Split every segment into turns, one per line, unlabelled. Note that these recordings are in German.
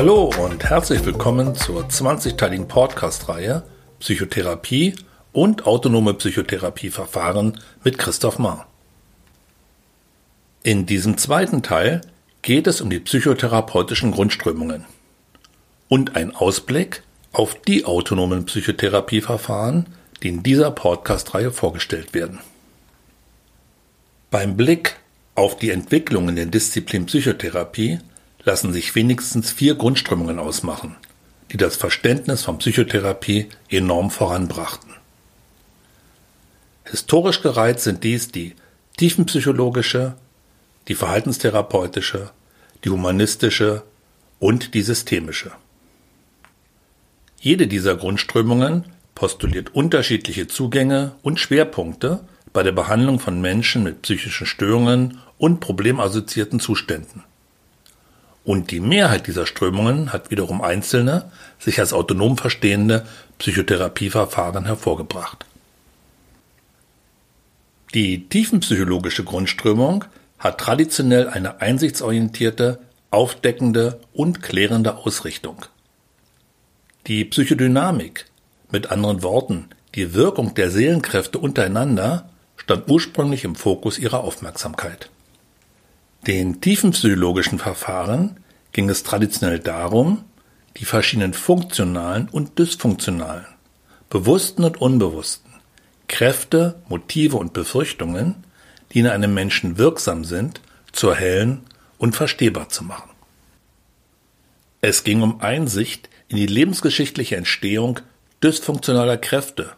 Hallo und herzlich willkommen zur 20-teiligen Podcast-Reihe Psychotherapie und autonome Psychotherapieverfahren mit Christoph Mahr. In diesem zweiten Teil geht es um die psychotherapeutischen Grundströmungen und ein Ausblick auf die autonomen Psychotherapieverfahren, die in dieser Podcast-Reihe vorgestellt werden. Beim Blick auf die Entwicklungen der Disziplin Psychotherapie lassen sich wenigstens vier Grundströmungen ausmachen, die das Verständnis von Psychotherapie enorm voranbrachten. Historisch gereiht sind dies die tiefenpsychologische, die verhaltenstherapeutische, die humanistische und die systemische. Jede dieser Grundströmungen postuliert unterschiedliche Zugänge und Schwerpunkte bei der Behandlung von Menschen mit psychischen Störungen und problemassoziierten Zuständen. Und die Mehrheit dieser Strömungen hat wiederum einzelne, sich als autonom verstehende Psychotherapieverfahren hervorgebracht. Die tiefenpsychologische Grundströmung hat traditionell eine einsichtsorientierte, aufdeckende und klärende Ausrichtung. Die Psychodynamik, mit anderen Worten die Wirkung der Seelenkräfte untereinander, stand ursprünglich im Fokus ihrer Aufmerksamkeit. Den tiefenpsychologischen Verfahren ging es traditionell darum, die verschiedenen funktionalen und dysfunktionalen, bewussten und unbewussten Kräfte, Motive und Befürchtungen, die in einem Menschen wirksam sind, zu erhellen und verstehbar zu machen. Es ging um Einsicht in die lebensgeschichtliche Entstehung dysfunktionaler Kräfte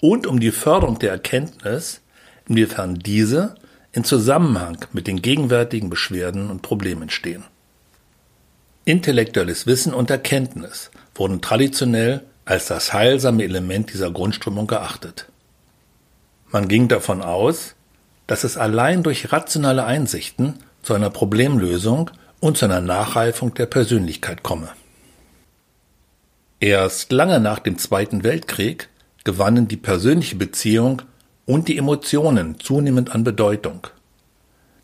und um die Förderung der Erkenntnis, inwiefern diese in Zusammenhang mit den gegenwärtigen Beschwerden und Problemen stehen. Intellektuelles Wissen und Erkenntnis wurden traditionell als das heilsame Element dieser Grundströmung geachtet. Man ging davon aus, dass es allein durch rationale Einsichten zu einer Problemlösung und zu einer Nachreifung der Persönlichkeit komme. Erst lange nach dem Zweiten Weltkrieg gewannen die persönliche Beziehung und die Emotionen zunehmend an Bedeutung.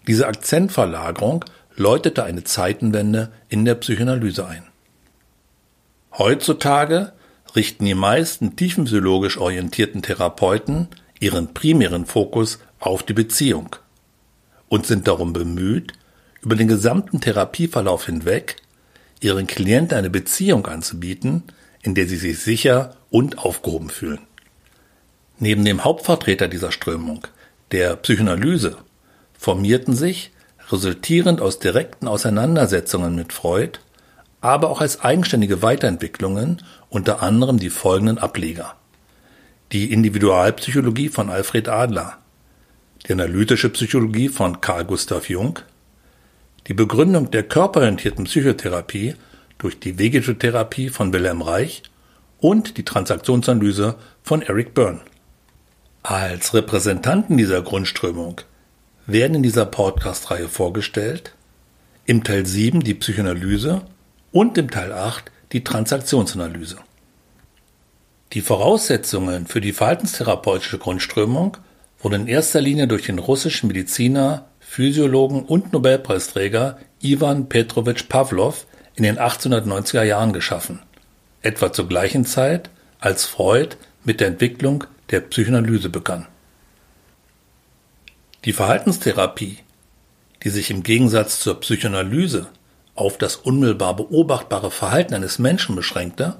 Diese Akzentverlagerung läutete eine Zeitenwende in der Psychoanalyse ein. Heutzutage richten die meisten tiefenpsychologisch orientierten Therapeuten ihren primären Fokus auf die Beziehung und sind darum bemüht, über den gesamten Therapieverlauf hinweg ihren Klienten eine Beziehung anzubieten, in der sie sich sicher und aufgehoben fühlen. Neben dem Hauptvertreter dieser Strömung, der Psychoanalyse, formierten sich, resultierend aus direkten Auseinandersetzungen mit Freud, aber auch als eigenständige Weiterentwicklungen unter anderem die folgenden Ableger. Die Individualpsychologie von Alfred Adler, die analytische Psychologie von Carl Gustav Jung, die Begründung der körperorientierten Psychotherapie durch die Vegetotherapie von Wilhelm Reich und die Transaktionsanalyse von Eric Byrne. Als Repräsentanten dieser Grundströmung werden in dieser Podcast-Reihe vorgestellt im Teil 7 die Psychoanalyse und im Teil 8 die Transaktionsanalyse. Die Voraussetzungen für die verhaltenstherapeutische Grundströmung wurden in erster Linie durch den russischen Mediziner, Physiologen und Nobelpreisträger Ivan Petrovich Pavlov in den 1890er Jahren geschaffen, etwa zur gleichen Zeit, als Freud mit der Entwicklung der Psychoanalyse begann. Die Verhaltenstherapie, die sich im Gegensatz zur Psychoanalyse auf das unmittelbar beobachtbare Verhalten eines Menschen beschränkte,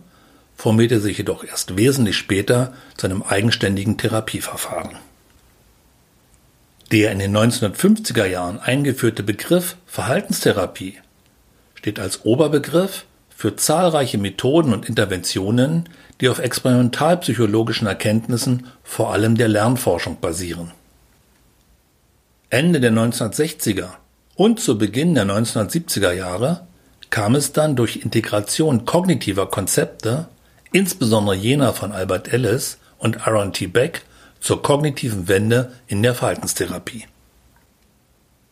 formierte sich jedoch erst wesentlich später zu einem eigenständigen Therapieverfahren. Der in den 1950er Jahren eingeführte Begriff Verhaltenstherapie steht als Oberbegriff für zahlreiche Methoden und Interventionen, die auf experimentalpsychologischen Erkenntnissen vor allem der Lernforschung basieren. Ende der 1960er und zu Beginn der 1970er Jahre kam es dann durch Integration kognitiver Konzepte, insbesondere jener von Albert Ellis und Aaron T. Beck, zur kognitiven Wende in der Verhaltenstherapie.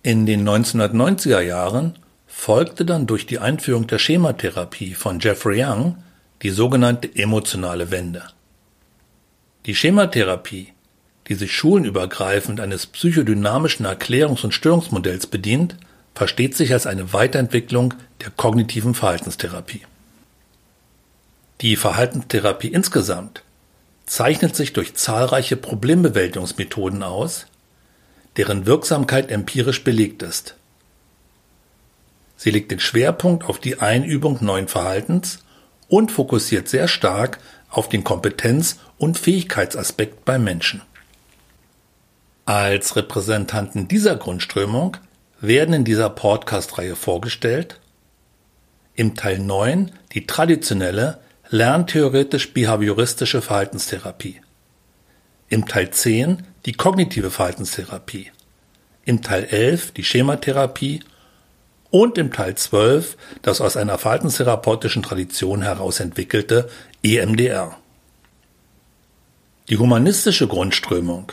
In den 1990er Jahren folgte dann durch die Einführung der Schematherapie von Jeffrey Young die sogenannte emotionale Wende. Die Schematherapie, die sich schulenübergreifend eines psychodynamischen Erklärungs- und Störungsmodells bedient, versteht sich als eine Weiterentwicklung der kognitiven Verhaltenstherapie. Die Verhaltenstherapie insgesamt zeichnet sich durch zahlreiche Problembewältigungsmethoden aus, deren Wirksamkeit empirisch belegt ist. Sie legt den Schwerpunkt auf die Einübung neuen Verhaltens und fokussiert sehr stark auf den Kompetenz- und Fähigkeitsaspekt beim Menschen. Als Repräsentanten dieser Grundströmung werden in dieser Podcast-Reihe vorgestellt im Teil 9 die traditionelle lerntheoretisch-behavioristische Verhaltenstherapie, im Teil 10 die kognitive Verhaltenstherapie, im Teil 11 die Schematherapie und im Teil 12 das aus einer verhaltenstherapeutischen Tradition heraus entwickelte EMDR. Die humanistische Grundströmung,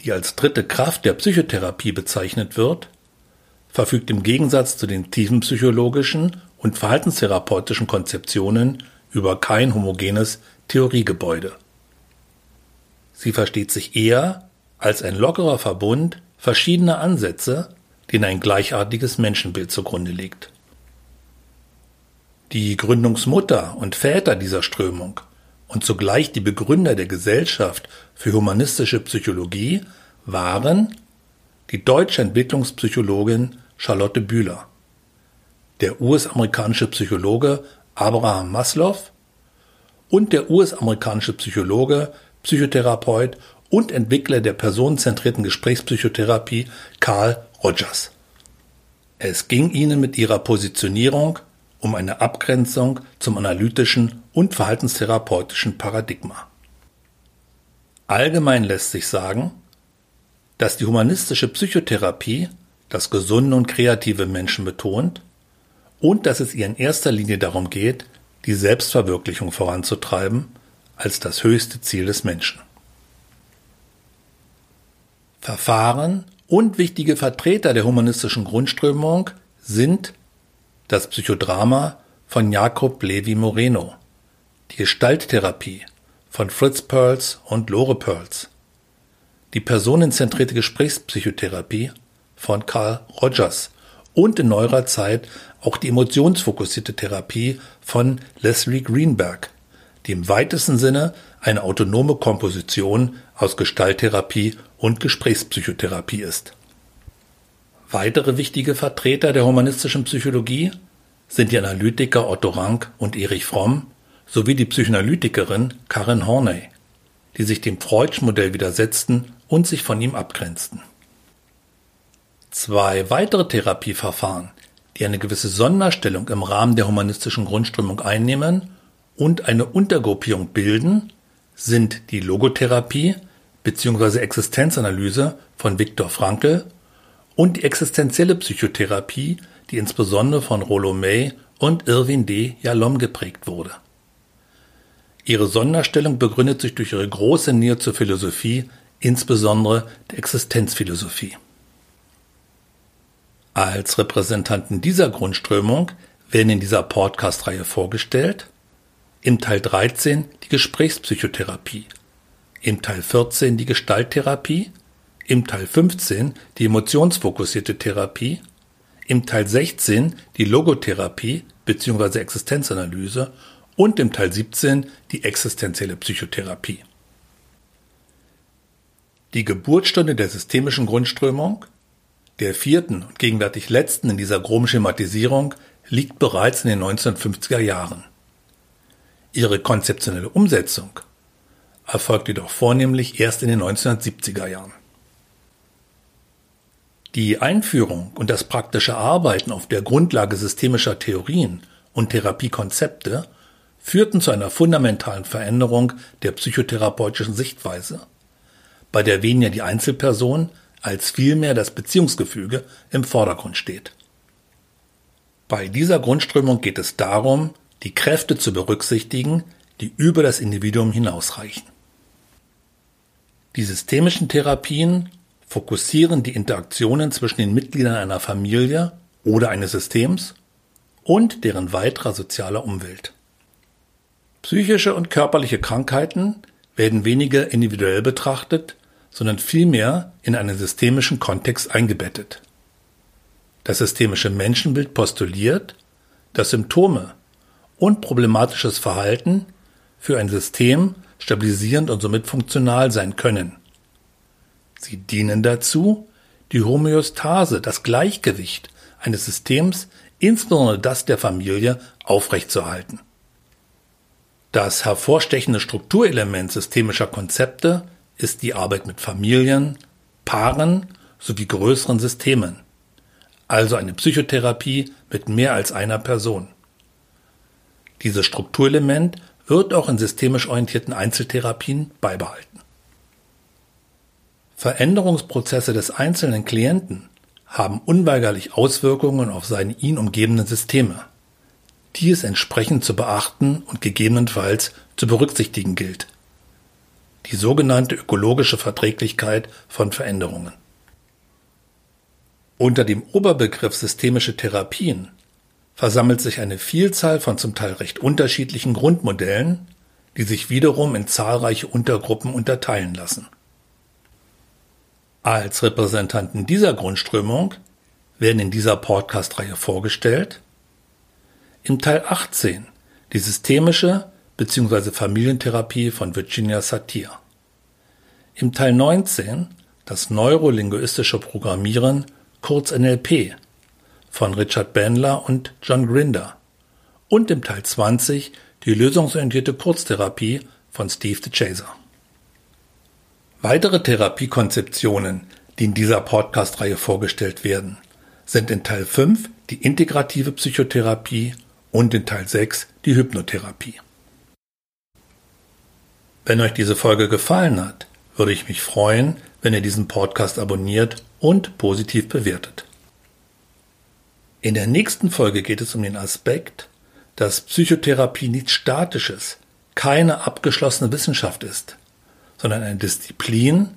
die als dritte Kraft der Psychotherapie bezeichnet wird, verfügt im Gegensatz zu den tiefenpsychologischen und verhaltenstherapeutischen Konzeptionen über kein homogenes Theoriegebäude. Sie versteht sich eher als ein lockerer Verbund verschiedener Ansätze, denen ein gleichartiges Menschenbild zugrunde liegt. Die Gründungsmutter und Väter dieser Strömung und zugleich die Begründer der Gesellschaft für humanistische Psychologie waren die deutsche Entwicklungspsychologin Charlotte Bühler, der US-amerikanische Psychologe Abraham Maslow und der US-amerikanische Psychologe, Psychotherapeut und Entwickler der personenzentrierten Gesprächspsychotherapie Carl Rogers. Es ging ihnen mit ihrer Positionierung um eine Abgrenzung zum analytischen und verhaltenstherapeutischen Paradigma. Allgemein lässt sich sagen, dass die humanistische Psychotherapie das gesunde und kreative Menschen betont und dass es ihr in erster Linie darum geht, die Selbstverwirklichung voranzutreiben als das höchste Ziel des Menschen. Verfahren und wichtige Vertreter der humanistischen Grundströmung sind das Psychodrama von Jakob Levi Moreno, die Gestalttherapie von Fritz Perls und Lore Perls, die personenzentrierte Gesprächspsychotherapie von Carl Rogers und in neuerer Zeit auch die emotionsfokussierte Therapie von Leslie Greenberg, die im weitesten Sinne eine autonome Komposition aus Gestalttherapie und Gesprächspsychotherapie ist. Weitere wichtige Vertreter der humanistischen Psychologie sind die Analytiker Otto Rank und Erich Fromm sowie die Psychoanalytikerin Karen Horney, die sich dem Freudsch Modell widersetzten und sich von ihm abgrenzten. Zwei weitere Therapieverfahren, die eine gewisse Sonderstellung im Rahmen der humanistischen Grundströmung einnehmen und eine Untergruppierung bilden, sind die Logotherapie bzw. Existenzanalyse von Viktor Frankl und die existenzielle Psychotherapie, die insbesondere von Rollo May und Irwin D. Jalom geprägt wurde. Ihre Sonderstellung begründet sich durch ihre große Nähe zur Philosophie, insbesondere der Existenzphilosophie. Als Repräsentanten dieser Grundströmung werden in dieser Podcast-Reihe vorgestellt im Teil 13 die Gesprächspsychotherapie, im Teil 14 die Gestalttherapie, im Teil 15 die emotionsfokussierte Therapie, im Teil 16 die Logotherapie bzw. Existenzanalyse und im Teil 17 die existenzielle Psychotherapie. Die Geburtsstunde der systemischen Grundströmung, der vierten und gegenwärtig letzten in dieser groben Schematisierung, liegt bereits in den 1950er Jahren. Ihre konzeptionelle Umsetzung erfolgt jedoch vornehmlich erst in den 1970er Jahren. Die Einführung und das praktische Arbeiten auf der Grundlage systemischer Theorien und Therapiekonzepte führten zu einer fundamentalen Veränderung der psychotherapeutischen Sichtweise, bei der weniger die Einzelperson als vielmehr das Beziehungsgefüge im Vordergrund steht. Bei dieser Grundströmung geht es darum, die Kräfte zu berücksichtigen, die über das Individuum hinausreichen. Die systemischen Therapien fokussieren die Interaktionen zwischen den Mitgliedern einer Familie oder eines Systems und deren weiterer sozialer Umwelt. Psychische und körperliche Krankheiten werden weniger individuell betrachtet, sondern vielmehr in einen systemischen Kontext eingebettet. Das systemische Menschenbild postuliert, dass Symptome und problematisches Verhalten für ein System stabilisierend und somit funktional sein können. Sie dienen dazu, die Homöostase, das Gleichgewicht eines Systems, insbesondere das der Familie, aufrechtzuerhalten. Das hervorstechende Strukturelement systemischer Konzepte ist die Arbeit mit Familien, Paaren sowie größeren Systemen, also eine Psychotherapie mit mehr als einer Person. Dieses Strukturelement wird auch in systemisch orientierten Einzeltherapien beibehalten. Veränderungsprozesse des einzelnen Klienten haben unweigerlich Auswirkungen auf seine ihn umgebenden Systeme, die es entsprechend zu beachten und gegebenenfalls zu berücksichtigen gilt. Die sogenannte ökologische Verträglichkeit von Veränderungen. Unter dem Oberbegriff systemische Therapien versammelt sich eine Vielzahl von zum Teil recht unterschiedlichen Grundmodellen, die sich wiederum in zahlreiche Untergruppen unterteilen lassen. Als Repräsentanten dieser Grundströmung werden in dieser Podcast-Reihe vorgestellt im Teil 18 die systemische bzw. Familientherapie von Virginia Satir. Im Teil 19 das neurolinguistische Programmieren, kurz NLP, von Richard Bandler und John Grinder. Und im Teil 20 die lösungsorientierte Kurztherapie von Steve DeChaser. Weitere Therapiekonzeptionen, die in dieser Podcast-Reihe vorgestellt werden, sind in Teil 5 die integrative Psychotherapie und in Teil 6 die Hypnotherapie. Wenn euch diese Folge gefallen hat, würde ich mich freuen, wenn ihr diesen Podcast abonniert und positiv bewertet. In der nächsten Folge geht es um den Aspekt, dass Psychotherapie nichts Statisches, keine abgeschlossene Wissenschaft ist, sondern eine Disziplin,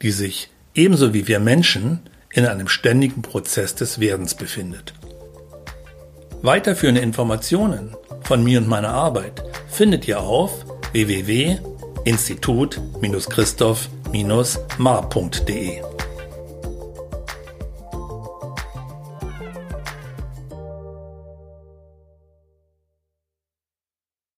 die sich ebenso wie wir Menschen in einem ständigen Prozess des Werdens befindet. Weiterführende Informationen von mir und meiner Arbeit findet ihr auf www.institut-christoph-mar.de.